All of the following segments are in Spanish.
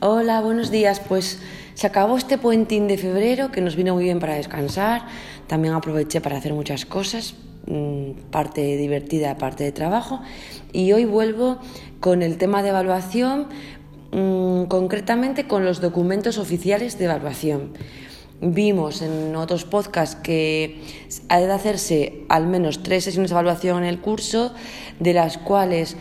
Hola, buenos días. Pues se acabó este puentín de febrero que nos vino muy bien para descansar. También aproveché para hacer muchas cosas, mm, parte divertida, parte de trabajo. Y hoy vuelvo con el tema de evaluación, mm, concretamente con los documentos oficiales de evaluación. Vimos en otros podcasts que ha de hacerse al menos tres sesiones de evaluación en el curso, de las cuales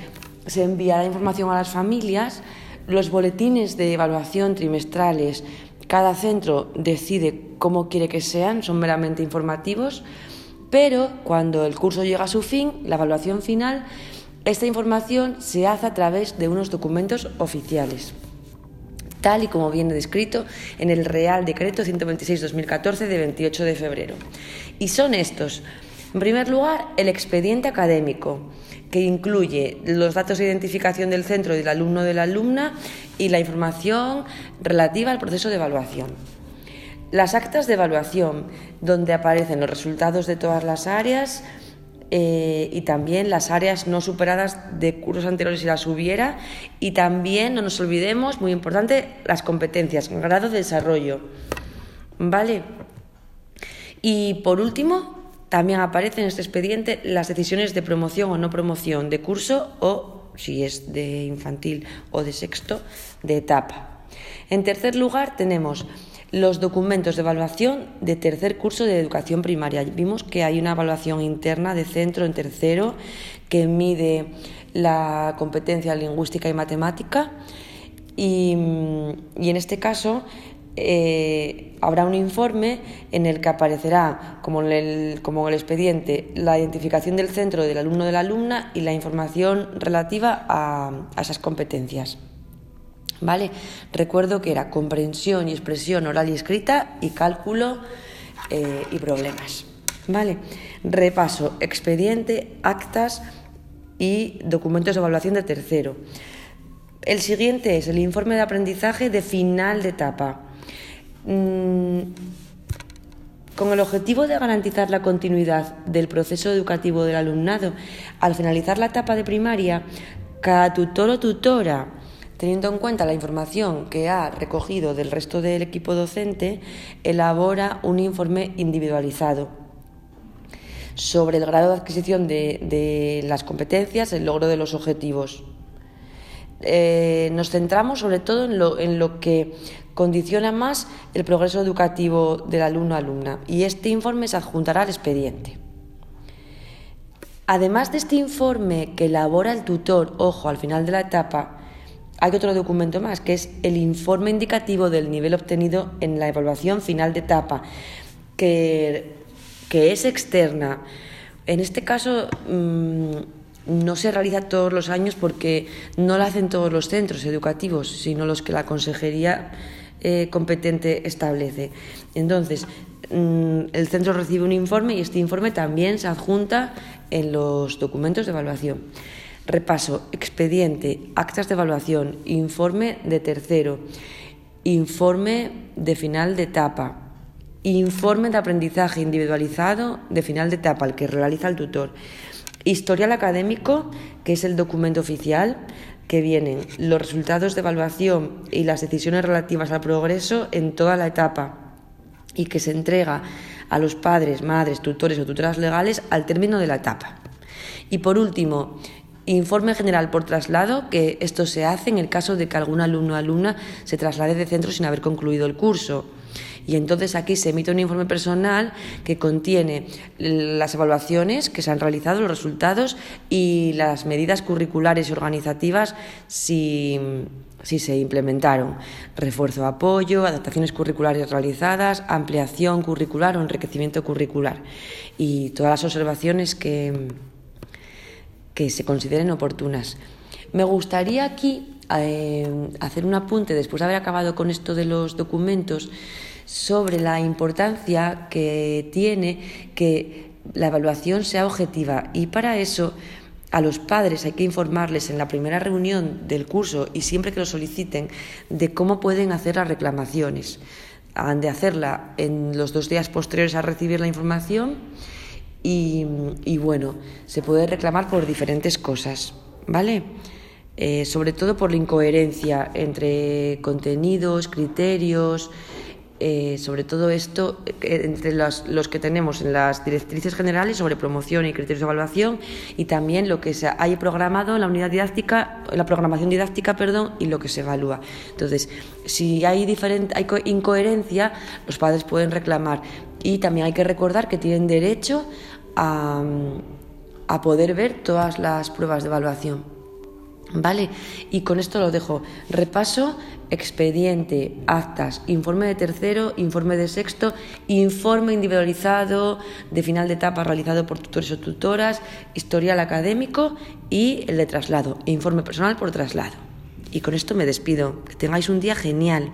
se enviará información a las familias. Los boletines de evaluación trimestrales, cada centro decide cómo quiere que sean, son meramente informativos, pero cuando el curso llega a su fin, la evaluación final, esta información se hace a través de unos documentos oficiales tal y como viene descrito en el Real Decreto 126-2014 de 28 de febrero. Y son estos. En primer lugar, el expediente académico, que incluye los datos de identificación del centro del alumno o de la alumna y la información relativa al proceso de evaluación. Las actas de evaluación, donde aparecen los resultados de todas las áreas, eh, y también las áreas no superadas de cursos anteriores si las hubiera y también no nos olvidemos, muy importante, las competencias, grado de desarrollo. ¿Vale? Y por último, también aparecen en este expediente las decisiones de promoción o no promoción de curso o, si es de infantil o de sexto, de etapa. En tercer lugar, tenemos los documentos de evaluación de tercer curso de educación primaria. Vimos que hay una evaluación interna de centro en tercero que mide la competencia lingüística y matemática y, en este caso eh, habrá un informe en el que aparecerá, como en, el, como el expediente, la identificación del centro del alumno o de la alumna y la información relativa a esas competencias. ¿Vale? Recuerdo que era comprensión y expresión oral y escrita y cálculo eh, y problemas. ¿Vale? Repaso, expediente, actas y documentos de evaluación de tercero. El siguiente es el informe de aprendizaje de final de etapa. Mm, con el objetivo de garantizar la continuidad del proceso educativo del alumnado, al finalizar la etapa de primaria, cada tutor o tutora Teniendo en cuenta la información que ha recogido del resto del equipo docente, elabora un informe individualizado sobre el grado de adquisición de, las competencias, el logro de los objetivos. Eh, nos centramos sobre todo en lo, en lo que condiciona más el progreso educativo del alumno-alumna y este informe se adjuntará al expediente. Además de este informe que elabora el tutor, ojo, al final de la etapa, hay otro documento más, que es el informe indicativo del nivel obtenido en la evaluación final de etapa, que, es externa. En este caso mm, no se realiza todos los años porque no la hacen todos los centros educativos, sino los que la consejería eh, competente establece. Entonces, mm, el centro recibe un informe y este informe también se adjunta en los documentos de evaluación. Repaso, expediente, actas de evaluación, informe de tercero, informe de final de etapa, informe de aprendizaje individualizado de final de etapa, el que realiza el tutor, historial académico, que es el documento oficial, que vienen los resultados de evaluación y las decisiones relativas al progreso en toda la etapa y que se entrega a los padres, madres, tutores o tutoras legales al término de la etapa. Y por último, Informe general por traslado, que esto se hace en el caso de que algún alumno o alumna se traslade de centro sin haber concluido el curso. Y entonces aquí se emite un informe personal que contiene las evaluaciones que se han realizado, los resultados y las medidas curriculares y organizativas si, se implementaron. Refuerzo, apoyo, adaptaciones curriculares realizadas, ampliación curricular o enriquecimiento curricular. Y todas las observaciones que que se consideren oportunas. Me gustaría aquí eh, hacer un apunte, después de haber acabado con esto de los documentos, sobre la importancia que tiene que la evaluación sea objetiva y para eso a los padres hay que informarles en la primera reunión del curso y siempre que lo soliciten de cómo pueden hacer las reclamaciones. Han de hacerla en los dos días posteriores a recibir la información y, bueno, se puede reclamar por diferentes cosas, ¿vale? Eh, sobre todo por la incoherencia entre contenidos, criterios, eh, sobre todo esto eh, entre los, los, que tenemos en las directrices generales sobre promoción y criterios de evaluación y también lo que se hay programado en la unidad didáctica, la programación didáctica, perdón, y lo que se evalúa. Entonces, si hay, hay incoherencia, los padres pueden reclamar y también hay que recordar que tienen derecho a poder ver todas las pruebas de evaluación. ¿Vale? Y con esto lo dejo. Repaso, expediente, actas, informe de tercero, informe de sexto, informe individualizado de final de etapa realizado por tutores o tutoras, historial académico y el de traslado, informe personal por traslado. Y con esto me despido. Que tengáis un día genial.